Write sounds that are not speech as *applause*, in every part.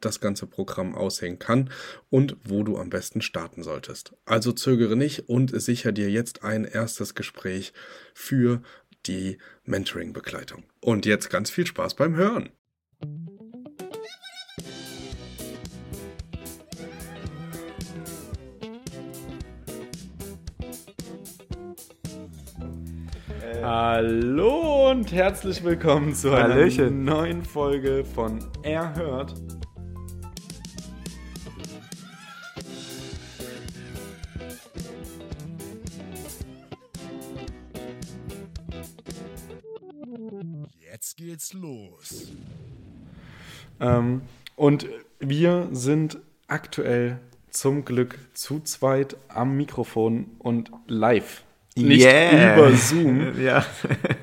das ganze Programm aussehen kann und wo du am besten starten solltest. Also zögere nicht und sicher dir jetzt ein erstes Gespräch für die Mentoring-Begleitung. Und jetzt ganz viel Spaß beim Hören. Hallo und herzlich willkommen zu einer Hallöchen. neuen Folge von Erhört. Wir sind aktuell zum Glück zu zweit am Mikrofon und live. Nicht Yeah. über Zoom. *laughs* Ja.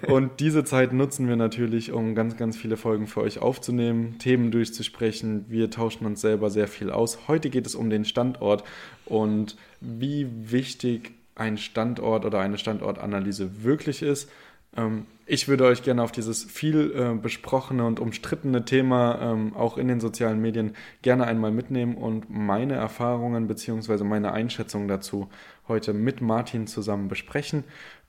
Und diese Zeit nutzen wir natürlich, um ganz, ganz viele Folgen für euch aufzunehmen, Themen durchzusprechen. Wir tauschen uns selber sehr viel aus. Heute geht es um den Standort und wie wichtig ein Standort oder eine Standortanalyse wirklich ist. Ähm, Ich würde euch gerne auf dieses viel äh, besprochene und umstrittene Thema ähm, auch in den sozialen Medien gerne einmal mitnehmen und meine Erfahrungen bzw. meine Einschätzung dazu heute mit Martin zusammen besprechen.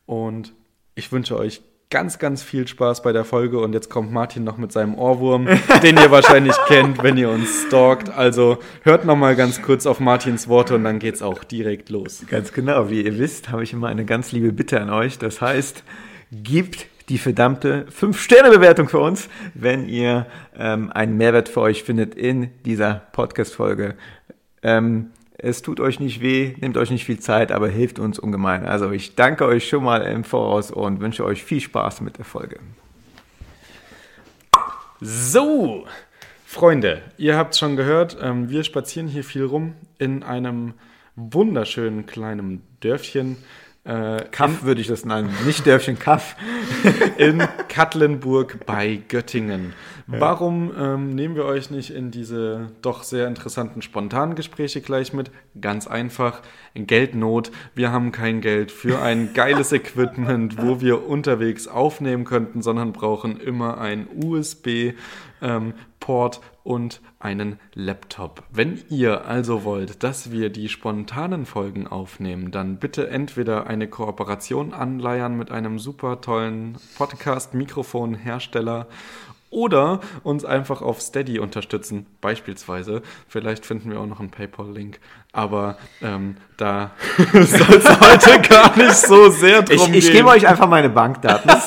Und ich wünsche euch ganz, ganz viel Spaß bei der Folge. Und jetzt kommt Martin noch mit seinem Ohrwurm, *laughs* den ihr wahrscheinlich kennt, wenn ihr uns stalkt. Also hört noch mal ganz kurz auf Martins Worte und dann geht's auch direkt los. Ganz genau. Wie ihr wisst, habe ich immer eine ganz liebe Bitte an euch. Das heißt, gebt die verdammte 5-Sterne-Bewertung für uns, wenn ihr ähm, einen Mehrwert für euch findet in dieser Podcast-Folge. Ähm, es tut euch nicht weh, nehmt euch nicht viel Zeit, aber hilft uns ungemein. Also ich danke euch schon mal im Voraus und wünsche euch viel Spaß mit der Folge. So, Freunde, ihr habt es schon gehört, ähm, wir spazieren hier viel rum in einem wunderschönen kleinen Dörfchen. Äh, Kaff würde ich das nennen, nicht Dörfchen Kaff. *laughs* in Katlenburg bei Göttingen. Warum ähm, nehmen wir euch nicht in diese doch sehr interessanten spontanen Gespräche gleich mit? Ganz einfach, Geldnot. Wir haben kein Geld für ein *laughs* geiles Equipment, wo wir unterwegs aufnehmen könnten, sondern brauchen immer ein USB-Port und einen Laptop. Wenn ihr also wollt, dass wir die spontanen Folgen aufnehmen, dann bitte entweder eine Kooperation anleiern mit einem super tollen Podcast-Mikrofon-Hersteller oder uns einfach auf Steady unterstützen, beispielsweise. Vielleicht finden wir auch noch einen PayPal-Link, aber ähm, da *laughs* soll es heute gar nicht so sehr drum Ich, ich gehen. gebe euch einfach meine Bankdaten. *laughs*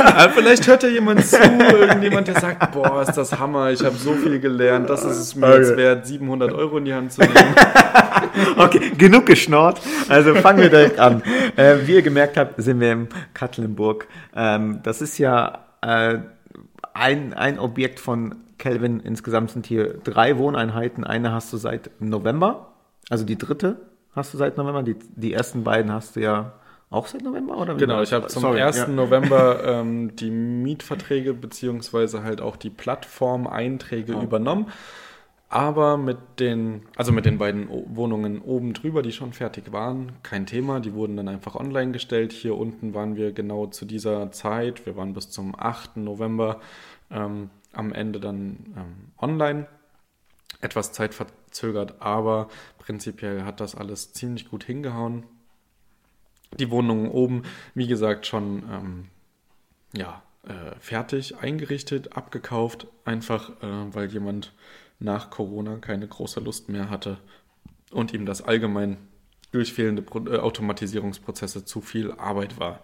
Äh, Aber vielleicht hört ja jemand zu, *laughs* irgendjemand, der sagt, boah, ist das Hammer, ich habe so viel gelernt, das ist es mir jetzt wert, 700 Euro in die Hand zu nehmen. Okay, genug geschnort. Also fangen wir direkt an. Äh, wie ihr gemerkt habt, sind wir in Katlenburg. Ähm, das ist ja äh, ein, ein Objekt von Kelvin. Insgesamt sind hier drei Wohneinheiten. Eine hast du seit November, also die dritte hast du seit November. Die, die ersten beiden hast du ja auch seit November, oder? wie Genau, ich habe zum Sorry, 1. ja. November ähm, die Mietverträge beziehungsweise halt auch die Plattformeinträge Oh. übernommen. Aber mit den, also mit den beiden Wohnungen oben drüber, die schon fertig waren, kein Thema. Die wurden dann einfach online gestellt. Hier unten waren wir genau zu dieser Zeit. Wir waren bis zum 8. November ähm, am Ende dann ähm, online. Etwas zeitverzögert, aber prinzipiell hat das alles ziemlich gut hingehauen die Wohnung oben, wie gesagt, schon ähm, ja, äh, fertig eingerichtet, abgekauft, einfach äh, weil jemand nach Corona keine große Lust mehr hatte und ihm das allgemein durch fehlende Pro äh, Automatisierungsprozesse zu viel Arbeit war.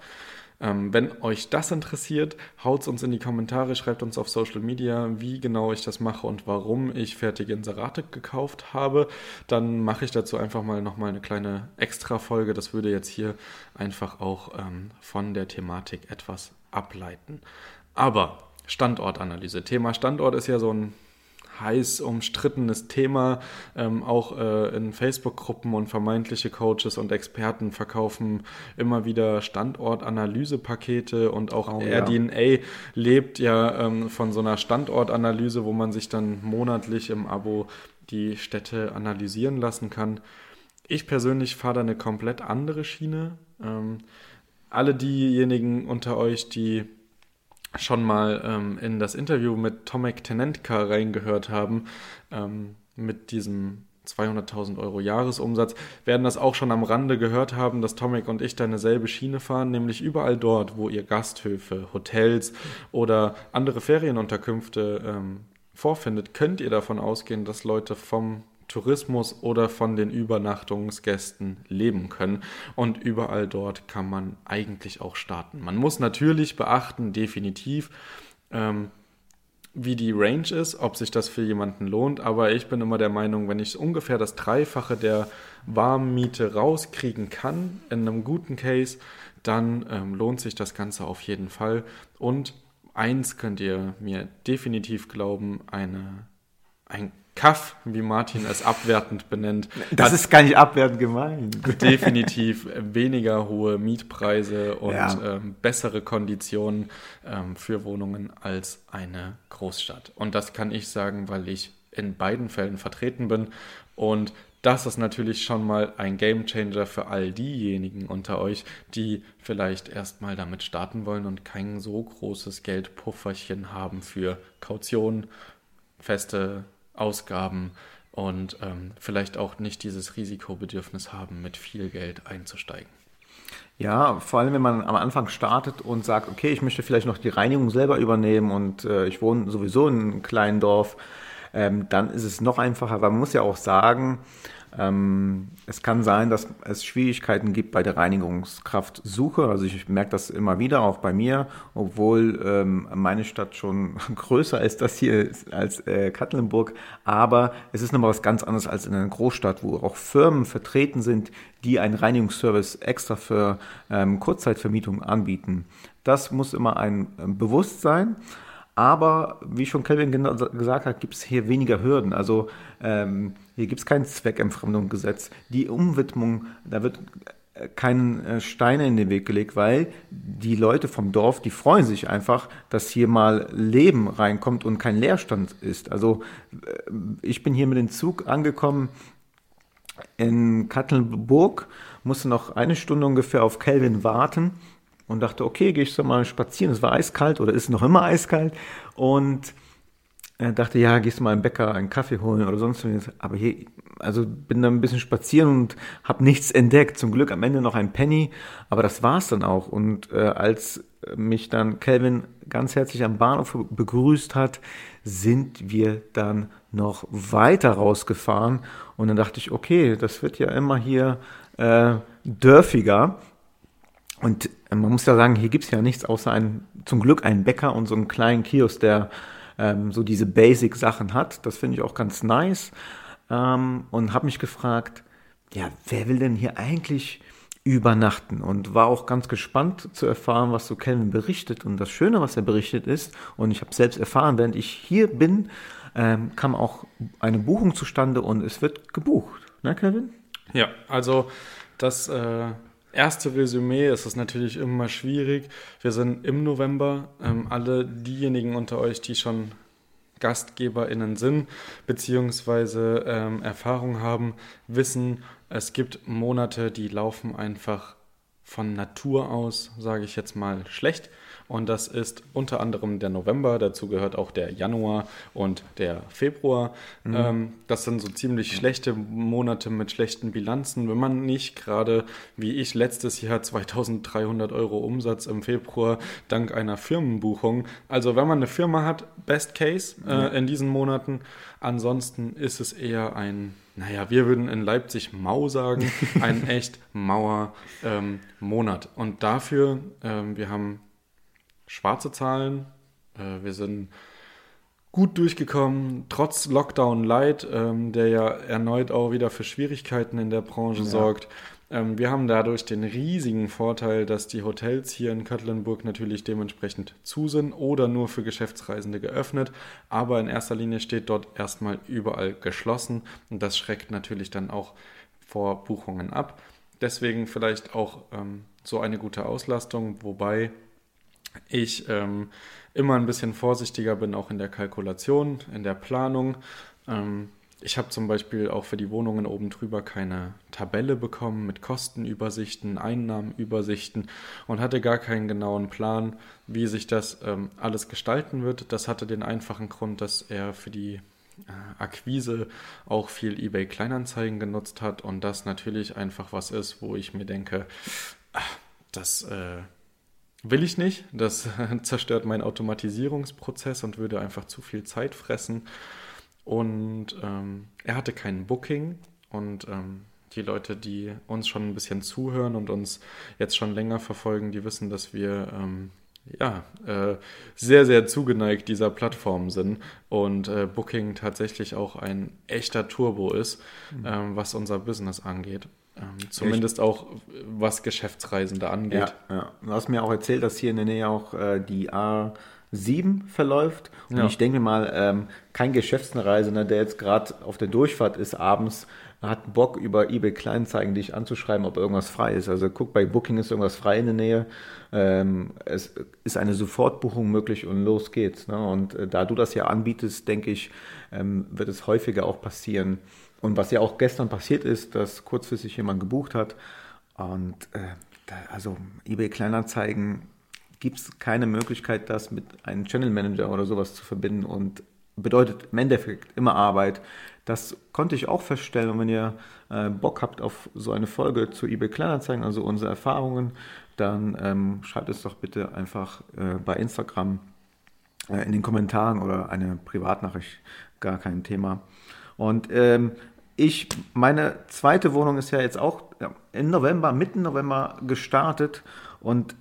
Ähm, wenn euch das interessiert, haut's uns in die Kommentare, schreibt uns auf Social Media, wie genau ich das mache und warum ich fertige Inserate gekauft habe. Dann mache ich dazu einfach mal nochmal eine kleine Extra-Folge. Das würde jetzt hier einfach auch ähm, von der Thematik etwas ableiten. Aber Standortanalyse. Thema Standort ist ja so ein heiß umstrittenes Thema. Ähm, auch äh, in Facebook-Gruppen und vermeintliche Coaches und Experten verkaufen immer wieder Standortanalysepakete und auch Oh, ja. RDNA lebt ja ähm, von so einer Standortanalyse, wo man sich dann monatlich im Abo die Städte analysieren lassen kann. Ich persönlich fahre da eine komplett andere Schiene. Ähm, alle diejenigen unter euch, die schon mal ähm, in das Interview mit Tomek Tenentka reingehört haben, ähm, mit diesem 200.000 Euro Jahresumsatz, werden das auch schon am Rande gehört haben, dass Tomek und ich da eine selbe Schiene fahren, nämlich überall dort, wo ihr Gasthöfe, Hotels oder andere Ferienunterkünfte ähm, vorfindet, könnt ihr davon ausgehen, dass Leute vom Tourismus oder von den Übernachtungsgästen leben können. Und überall dort kann man eigentlich auch starten. Man muss natürlich beachten, definitiv, ähm, wie die Range ist, ob sich das für jemanden lohnt. Aber ich bin immer der Meinung, wenn ich ungefähr das Dreifache der Warmmiete rauskriegen kann in einem guten Case, dann ähm, lohnt sich das Ganze auf jeden Fall. Und eins könnt ihr mir definitiv glauben, eine, ein Kaff, wie Martin es abwertend benennt, Das ist gar nicht abwertend gemeint. definitiv weniger hohe Mietpreise und Ja. ähm, bessere Konditionen ähm, für Wohnungen als eine Großstadt. Und das kann ich sagen, weil ich in beiden Fällen vertreten bin. Und das ist natürlich schon mal ein Gamechanger für all diejenigen unter euch, die vielleicht erstmal damit starten wollen und kein so großes Geldpufferchen haben für Kaution, feste Ausgaben und ähm, vielleicht auch nicht dieses Risikobedürfnis haben, mit viel Geld einzusteigen. Ja, vor allem wenn man am Anfang startet und sagt, okay, ich möchte vielleicht noch die Reinigung selber übernehmen und äh, ich wohne sowieso in einem kleinen Dorf, ähm, dann ist es noch einfacher, weil man muss ja auch sagen, es kann sein, dass es Schwierigkeiten gibt bei der Reinigungskraftsuche. Also ich merke das immer wieder, auch bei mir, obwohl ähm, meine Stadt schon *laughs* größer ist, das hier als äh, Katlenburg. Aber es ist nochmal was ganz anderes als in einer Großstadt, wo auch Firmen vertreten sind, die einen Reinigungsservice extra für ähm, Kurzzeitvermietung anbieten. Das muss immer ein ähm, Bewusstsein. Aber wie schon Kelvin gesagt hat, gibt es hier weniger Hürden. Also ähm, hier gibt es kein Zweckentfremdungsgesetz. Die Umwidmung, da wird äh, keinen äh, Steine in den Weg gelegt, weil die Leute vom Dorf, die freuen sich einfach, dass hier mal Leben reinkommt und kein Leerstand ist. Also äh, ich bin hier mit dem Zug angekommen in Kattelburg, musste noch eine Stunde ungefähr auf Kelvin warten und dachte, okay, gehe ich so mal spazieren. Es war eiskalt oder ist noch immer eiskalt und dachte, ja, gehst du mal im Bäcker einen Kaffee holen oder sonst was. Aber hier, also bin dann ein bisschen spazieren und habe nichts entdeckt. Zum Glück am Ende noch ein Penny, aber das war's dann auch. Und äh, als mich dann Kelvin ganz herzlich am Bahnhof begrüßt hat, sind wir dann noch weiter rausgefahren. Und dann dachte ich, okay, das wird ja immer hier äh, dörfiger. Und äh, man muss ja sagen, hier gibt's ja nichts außer einen, zum Glück einen Bäcker und so einen kleinen Kiosk, der ähm, so diese Basic-Sachen hat. Das finde ich auch ganz nice. Ähm, und habe mich gefragt, ja, wer will denn hier eigentlich übernachten? Und war auch ganz gespannt zu erfahren, was so Kelvin berichtet. Und das Schöne, was er berichtet ist, und ich habe selbst erfahren, während ich hier bin, ähm, kam auch eine Buchung zustande und es wird gebucht. Ne, Kelvin? Ja, also das äh, erste Resümee ist natürlich immer schwierig. Wir sind im November. Ähm, alle diejenigen unter euch, die schon GastgeberInnen sind, beziehungsweise ähm, Erfahrung haben, wissen, es gibt Monate, die laufen einfach von Natur aus, sage ich jetzt mal, schlecht. Und das ist unter anderem der November, dazu gehört auch der Januar und der Februar. Ähm, das sind so ziemlich schlechte Monate mit schlechten Bilanzen. Wenn man nicht gerade, wie ich letztes Jahr, 2300 Euro Umsatz im Februar dank einer Firmenbuchung. Also wenn man eine Firma hat, Best Case äh, in diesen Monaten. Ansonsten ist es eher ein, naja, wir würden in Leipzig Mau sagen, *laughs* ein echt Mauer ähm, Monat. Und dafür, ähm, wir haben schwarze Zahlen. Äh, wir sind gut durchgekommen, trotz Lockdown Light, ähm, der ja erneut auch wieder für Schwierigkeiten in der Branche sorgt. Ähm, wir haben dadurch den riesigen Vorteil, dass die Hotels hier in Köttlenburg natürlich dementsprechend zu sind oder nur für Geschäftsreisende geöffnet. Aber in erster Linie steht dort erstmal überall geschlossen und das schreckt natürlich dann auch vor Buchungen ab. Deswegen vielleicht auch ähm, so eine gute Auslastung, wobei ich ähm, immer ein bisschen vorsichtiger bin, auch in der Kalkulation, in der Planung. Ähm, ich habe zum Beispiel auch für die Wohnungen oben drüber keine Tabelle bekommen mit Kostenübersichten, Einnahmenübersichten und hatte gar keinen genauen Plan, wie sich das ähm, alles gestalten wird. Das hatte den einfachen Grund, dass er für die äh, Akquise auch viel eBay Kleinanzeigen genutzt hat und das natürlich einfach was ist, wo ich mir denke, ach, das äh, will ich nicht. Das *laughs* zerstört meinen Automatisierungsprozess und würde einfach zu viel Zeit fressen. Und ähm, er hatte kein Booking und ähm, die Leute, die uns schon ein bisschen zuhören und uns jetzt schon länger verfolgen, die wissen, dass wir ähm, ja, äh, sehr, sehr zugeneigt dieser Plattform sind und äh, Booking tatsächlich auch ein echter Turbo ist, mhm. ähm, was unser Business angeht. Ähm, zumindest auch was Geschäftsreisende angeht. Ja, ja. Du hast mir auch erzählt, dass hier in der Nähe auch äh, die A 7 verläuft. Und ja. ich denke mal, ähm, kein Geschäftsreisender, der jetzt gerade auf der Durchfahrt ist, abends hat Bock, über eBay Kleinzeigen dich anzuschreiben, ob irgendwas frei ist. Also guck, bei Booking ist irgendwas frei in der Nähe. Ähm, es ist eine Sofortbuchung möglich und los geht's. Ne? Und äh, da du das ja anbietest, denke ich, ähm, wird es häufiger auch passieren. Und was ja auch gestern passiert ist, dass kurzfristig jemand gebucht hat. Und äh, da, also eBay Kleinanzeigen gibt es keine Möglichkeit, das mit einem Channel Manager oder sowas zu verbinden und bedeutet im Endeffekt immer Arbeit. Das konnte ich auch feststellen. Und wenn ihr äh, Bock habt auf so eine Folge zu eBay Kleinanzeigen, also unsere Erfahrungen, dann ähm, schreibt es doch bitte einfach äh, bei Instagram äh, in den Kommentaren oder eine Privatnachricht, gar kein Thema. Und ähm, ich, meine zweite Wohnung ist ja jetzt auch im November, mitten November gestartet und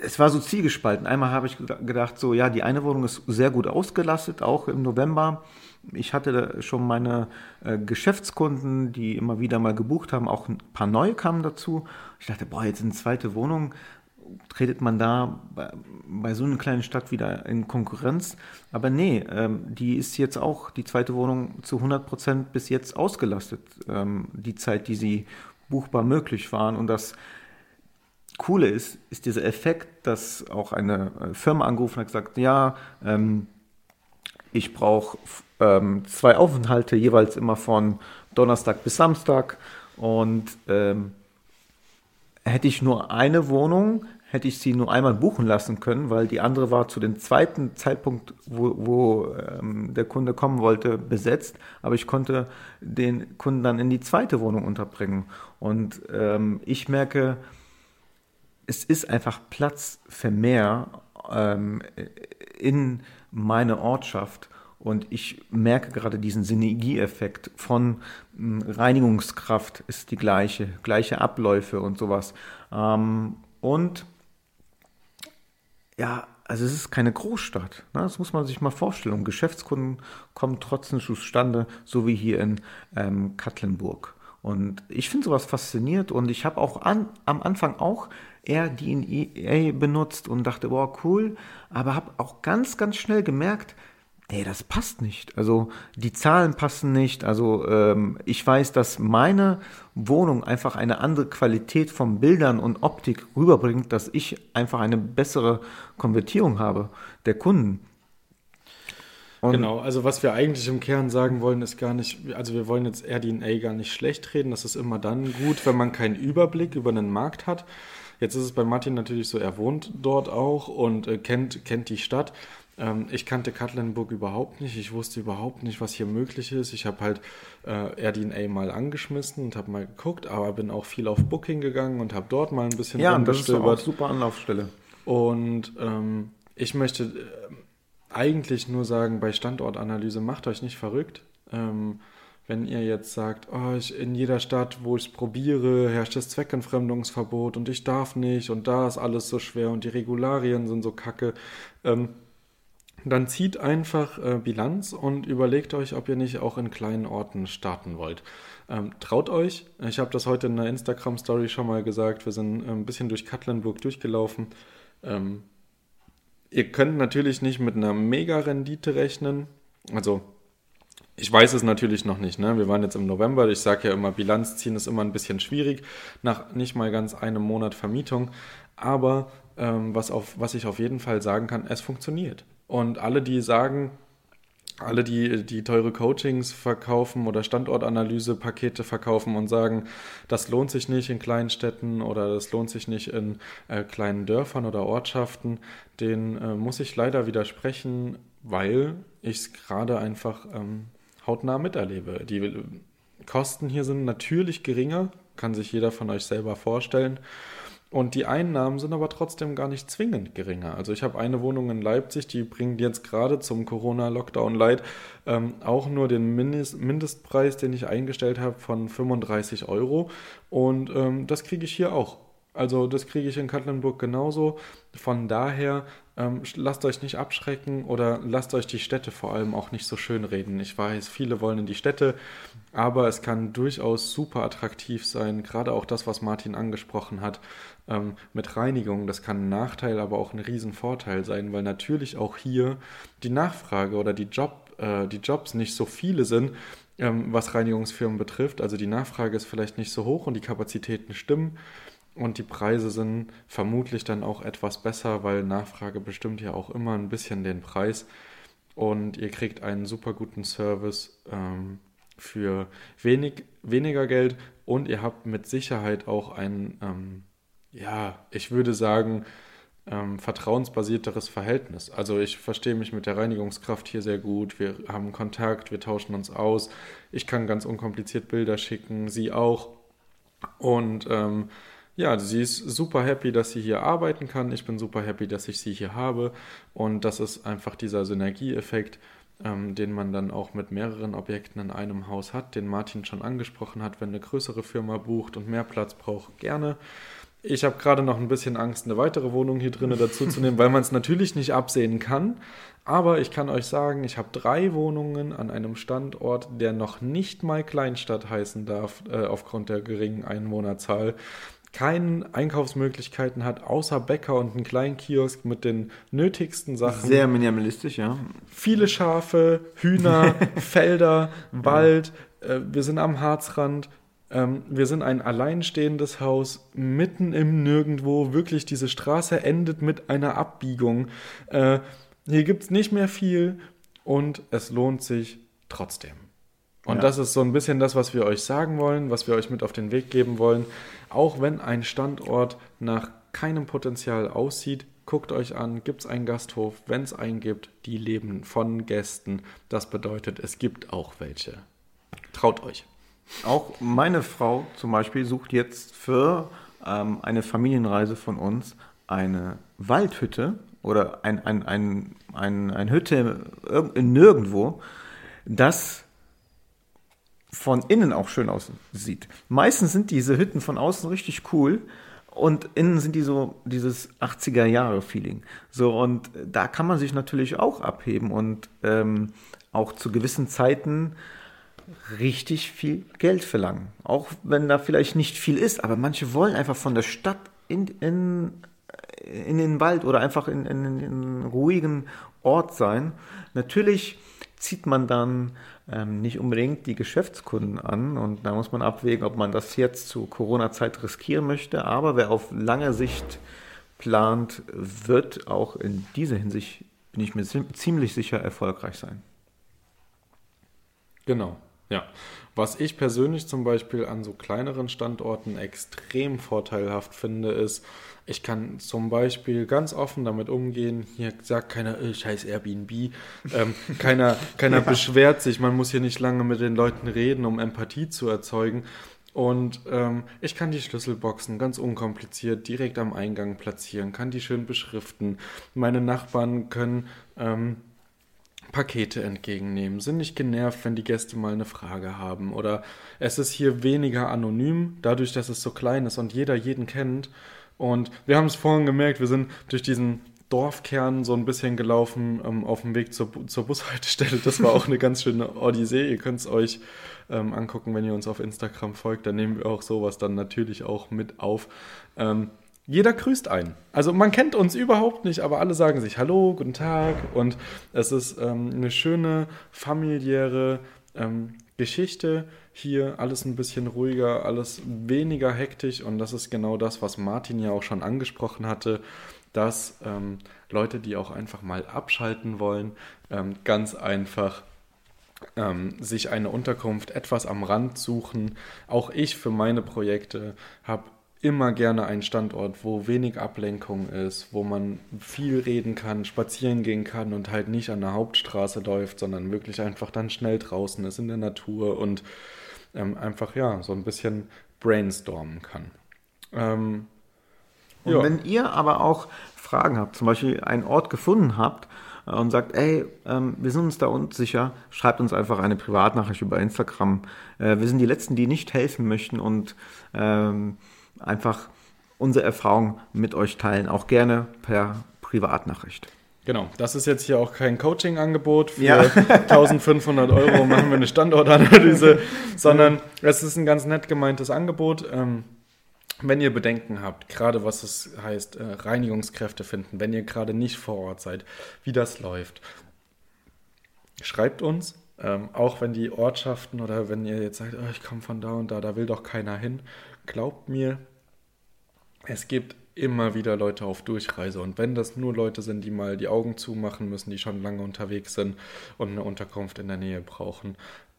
es war so zielgespalten. Einmal habe ich gedacht, so, ja, die eine Wohnung ist sehr gut ausgelastet, auch im November. Ich hatte schon meine äh, Geschäftskunden, die immer wieder mal gebucht haben, auch ein paar neue kamen dazu. Ich dachte, boah, jetzt eine zweite Wohnung, tretet man da bei, bei, so einer kleinen Stadt wieder in Konkurrenz. Aber nee, ähm, die ist jetzt auch, die zweite Wohnung, zu 100 Prozent bis jetzt ausgelastet. Ähm, die Zeit, die sie buchbar möglich waren. Und das Coole ist, ist dieser Effekt, dass auch eine äh, Firma angerufen hat und gesagt, ja, ähm, ich brauche ähm, zwei Aufenthalte, jeweils immer von Donnerstag bis Samstag. Und ähm, hätte ich nur eine Wohnung, hätte ich sie nur einmal buchen lassen können, weil die andere war zu dem zweiten Zeitpunkt, wo, wo ähm, der Kunde kommen wollte, besetzt. Aber ich konnte den Kunden dann in die zweite Wohnung unterbringen. Und ähm, ich merke, es ist einfach Platz für mehr ähm, in meine Ortschaft. Und ich merke gerade diesen Synergieeffekt von hm, Reinigungskraft ist die gleiche, gleiche Abläufe und sowas. Ähm, und ja, also es ist keine Großstadt. Ne? Das muss man sich mal vorstellen. Und Geschäftskunden kommen trotzdem zustande, so wie hier in ähm, Katlenburg. Und ich finde sowas fasziniert und ich habe auch an, am Anfang auch eher DNA benutzt und dachte, boah, cool, aber habe auch ganz, ganz schnell gemerkt, nee, das passt nicht. Also die Zahlen passen nicht. Also ähm, ich weiß, dass meine Wohnung einfach eine andere Qualität von Bildern und Optik rüberbringt, dass ich einfach eine bessere Konvertierung habe der Kunden. Und genau, also was wir eigentlich im Kern sagen wollen, ist gar nicht, also wir wollen jetzt RDNA gar nicht schlecht reden. Das ist immer dann gut, wenn man keinen Überblick über einen Markt hat. Jetzt ist es bei Martin natürlich so, er wohnt dort auch und äh, kennt, kennt die Stadt. Ähm, ich kannte Katlenburg überhaupt nicht. Ich wusste überhaupt nicht, was hier möglich ist. Ich habe halt äh, RDNA mal angeschmissen und habe mal geguckt, aber bin auch viel auf Booking gegangen und habe dort mal ein bisschen Ja, das ist auch super Anlaufstelle. Und ähm, ich möchte äh, eigentlich nur sagen, bei Standortanalyse macht euch nicht verrückt. Ähm, wenn ihr jetzt sagt, oh, ich, in jeder Stadt, wo ich es probiere, herrscht das Zweckentfremdungsverbot und ich darf nicht und da ist alles so schwer und die Regularien sind so kacke. Ähm, dann zieht einfach äh, Bilanz und überlegt euch, ob ihr nicht auch in kleinen Orten starten wollt. Ähm, traut euch. Ich habe das heute in der Instagram-Story schon mal gesagt. Wir sind äh, ein bisschen durch Katlenburg durchgelaufen. Ähm, ihr könnt natürlich nicht mit einer Mega-Rendite rechnen. Also ich weiß es natürlich noch nicht. Ne? Wir waren jetzt im November. Ich sage ja immer, Bilanz ziehen ist immer ein bisschen schwierig, nach nicht mal ganz einem Monat Vermietung. Aber ähm, was, auf, was ich auf jeden Fall sagen kann, es funktioniert. Und alle, die sagen, alle, die, die teure Coachings verkaufen oder Standortanalyse-Pakete verkaufen und sagen, das lohnt sich nicht in kleinen Städten oder das lohnt sich nicht in äh, kleinen Dörfern oder Ortschaften, den äh, muss ich leider widersprechen, weil ich es gerade einfach ähm, hautnah miterlebe. Die Kosten hier sind natürlich geringer, kann sich jeder von euch selber vorstellen. Und die Einnahmen sind aber trotzdem gar nicht zwingend geringer. Also ich habe eine Wohnung in Leipzig, die bringt jetzt gerade zum Corona-Lockdown Light ähm, auch nur den Mindest Mindestpreis, den ich eingestellt habe, von 35 Euro. Und ähm, das kriege ich hier auch. Also das kriege ich in Katlenburg genauso. Von daher ähm, lasst euch nicht abschrecken oder lasst euch die Städte vor allem auch nicht so schön reden. Ich weiß, viele wollen in die Städte, aber es kann durchaus super attraktiv sein. Gerade auch das, was Martin angesprochen hat ähm, mit Reinigung, das kann ein Nachteil, aber auch ein Riesenvorteil sein, weil natürlich auch hier die Nachfrage oder die, Job, äh, die Jobs nicht so viele sind, ähm, was Reinigungsfirmen betrifft. Also die Nachfrage ist vielleicht nicht so hoch und die Kapazitäten stimmen. Und die Preise sind vermutlich dann auch etwas besser, weil Nachfrage bestimmt ja auch immer ein bisschen den Preis. Und ihr kriegt einen super guten Service ähm, für wenig, weniger Geld und ihr habt mit Sicherheit auch ein, ähm, ja, ich würde sagen, ähm, vertrauensbasierteres Verhältnis. Also ich verstehe mich mit der Reinigungskraft hier sehr gut. Wir haben Kontakt, wir tauschen uns aus. Ich kann ganz unkompliziert Bilder schicken, sie auch. Und ähm, ja, sie ist super happy, dass sie hier arbeiten kann. Ich bin super happy, dass ich sie hier habe. Und das ist einfach dieser Synergieeffekt, ähm, den man dann auch mit mehreren Objekten in einem Haus hat, den Martin schon angesprochen hat, wenn eine größere Firma bucht und mehr Platz braucht, gerne. Ich habe gerade noch ein bisschen Angst, eine weitere Wohnung hier drinnen dazu zu nehmen, weil man es natürlich nicht absehen kann. Aber ich kann euch sagen, ich habe drei Wohnungen an einem Standort, der noch nicht mal Kleinstadt heißen darf, äh, aufgrund der geringen Einwohnerzahl keine Einkaufsmöglichkeiten hat, außer Bäcker und einen kleinen Kiosk mit den nötigsten Sachen. Sehr minimalistisch, ja. Viele Schafe, Hühner, *laughs* Felder, Wald. Äh, wir sind am Harzrand. Ähm, wir sind ein alleinstehendes Haus mitten im Nirgendwo. Wirklich, diese Straße endet mit einer Abbiegung. Äh, hier gibt es nicht mehr viel und es lohnt sich trotzdem. Und ja. das ist so ein bisschen das, was wir euch sagen wollen, was wir euch mit auf den Weg geben wollen. Auch wenn ein Standort nach keinem Potenzial aussieht, guckt euch an, gibt es einen Gasthof? Wenn es einen gibt, die leben von Gästen. Das bedeutet, es gibt auch welche. Traut euch. Auch meine Frau zum Beispiel sucht jetzt für ähm, eine Familienreise von uns eine Waldhütte oder ein, ein, ein, ein, ein Hütte in nirgendwo, das von innen auch schön aussieht. Meistens sind diese Hütten von außen richtig cool und innen sind die so dieses 80er Jahre Feeling. So und da kann man sich natürlich auch abheben und ähm, auch zu gewissen Zeiten richtig viel Geld verlangen. Auch wenn da vielleicht nicht viel ist, aber manche wollen einfach von der Stadt in, in, in den Wald oder einfach in, in, in einen ruhigen Ort sein. Natürlich zieht man dann ähm, nicht unbedingt die Geschäftskunden an. Und da muss man abwägen, ob man das jetzt zu Corona-Zeit riskieren möchte. Aber wer auf lange Sicht plant, wird auch in dieser Hinsicht, bin ich mir ziemlich sicher, erfolgreich sein. Genau, ja. Was ich persönlich zum Beispiel an so kleineren Standorten extrem vorteilhaft finde, ist, ich kann zum Beispiel ganz offen damit umgehen. Hier sagt keiner, äh, scheiß Airbnb. Ähm, *laughs* keiner keiner ja. beschwert sich. Man muss hier nicht lange mit den Leuten reden, um Empathie zu erzeugen. Und ähm, ich kann die Schlüsselboxen ganz unkompliziert direkt am Eingang platzieren, kann die schön beschriften. Meine Nachbarn können ähm, Pakete entgegennehmen, sind nicht genervt, wenn die Gäste mal eine Frage haben. Oder es ist hier weniger anonym, dadurch, dass es so klein ist und jeder jeden kennt und wir haben es vorhin gemerkt, wir sind durch diesen Dorfkern so ein bisschen gelaufen ähm, auf dem Weg zur, zur Bushaltestelle. Das war auch eine ganz schöne Odyssee. Ihr könnt es euch ähm, angucken, wenn ihr uns auf Instagram folgt. Da nehmen wir auch sowas dann natürlich auch mit auf. Ähm, jeder grüßt einen. Also man kennt uns überhaupt nicht, aber alle sagen sich Hallo, guten Tag. Und es ist ähm, eine schöne familiäre ähm, Geschichte. Hier alles ein bisschen ruhiger, alles weniger hektisch. Und das ist genau das, was Martin ja auch schon angesprochen hatte, dass ähm, Leute, die auch einfach mal abschalten wollen, ähm, ganz einfach ähm, sich eine Unterkunft etwas am Rand suchen. Auch ich für meine Projekte habe immer gerne einen Standort, wo wenig Ablenkung ist, wo man viel reden kann, spazieren gehen kann und halt nicht an der Hauptstraße läuft, sondern wirklich einfach dann schnell draußen ist in der Natur und ähm, einfach ja so ein bisschen brainstormen kann. Ähm, und ja. wenn ihr aber auch Fragen habt, zum Beispiel einen Ort gefunden habt äh, und sagt, ey, ähm, wir sind uns da unsicher, schreibt uns einfach eine Privatnachricht über Instagram. Äh, wir sind die Letzten, die nicht helfen möchten und ähm, einfach unsere Erfahrung mit euch teilen, auch gerne per Privatnachricht. Genau, das ist jetzt hier auch kein Coaching-Angebot. Für ja. *laughs* 1500 Euro machen wir eine Standortanalyse, *laughs* sondern es ist ein ganz nett gemeintes Angebot. Ähm, wenn ihr Bedenken habt, gerade was es heißt, äh, Reinigungskräfte finden, wenn ihr gerade nicht vor Ort seid, wie das läuft, schreibt uns. Ähm, auch wenn die Ortschaften oder wenn ihr jetzt sagt, oh, ich komme von da und da, da will doch keiner hin, glaubt mir, es gibt immer wieder Leute auf Durchreise. Und wenn das nur Leute sind, die mal die Augen zumachen müssen, die schon lange unterwegs sind und eine Unterkunft in der Nähe brauchen,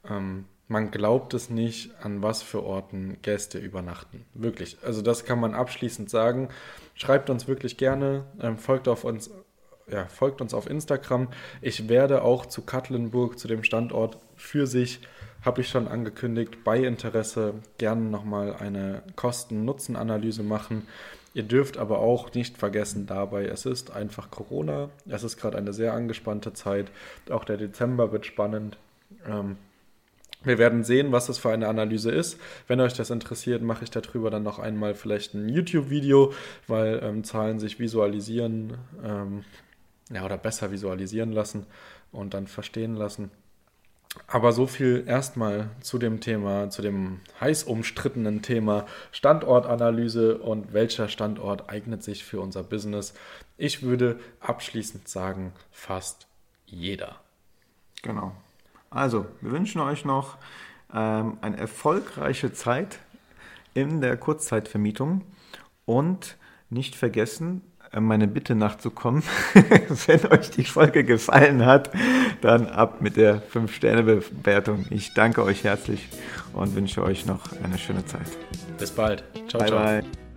ähm, man glaubt es nicht, an was für Orten Gäste übernachten. Wirklich. Also das kann man abschließend sagen. Schreibt uns wirklich gerne, ähm, folgt auf uns. Ja, folgt uns auf Instagram. Ich werde auch zu Katlenburg, zu dem Standort für sich habe ich schon angekündigt, bei Interesse gerne nochmal eine Kosten-Nutzen-Analyse machen. Ihr dürft aber auch nicht vergessen dabei, es ist einfach Corona. Es ist gerade eine sehr angespannte Zeit. Auch der Dezember wird spannend. Ähm, wir werden sehen, was das für eine Analyse ist. Wenn euch das interessiert, mache ich darüber dann noch einmal vielleicht ein YouTube-Video, weil ähm, Zahlen sich visualisieren ähm, ja, oder besser visualisieren lassen und dann verstehen lassen. Aber so viel erstmal zu dem Thema, zu dem heiß umstrittenen Thema Standortanalyse und welcher Standort eignet sich für unser Business. Ich würde abschließend sagen, fast jeder. Genau. Also, wir wünschen euch noch ähm, eine erfolgreiche Zeit in der Kurzzeitvermietung und nicht vergessen, meine Bitte nachzukommen. *laughs* Wenn euch die Folge gefallen hat, dann ab mit der 5-Sterne-Bewertung. Ich danke euch herzlich und wünsche euch noch eine schöne Zeit. Bis bald. Ciao, bye, ciao. Bye.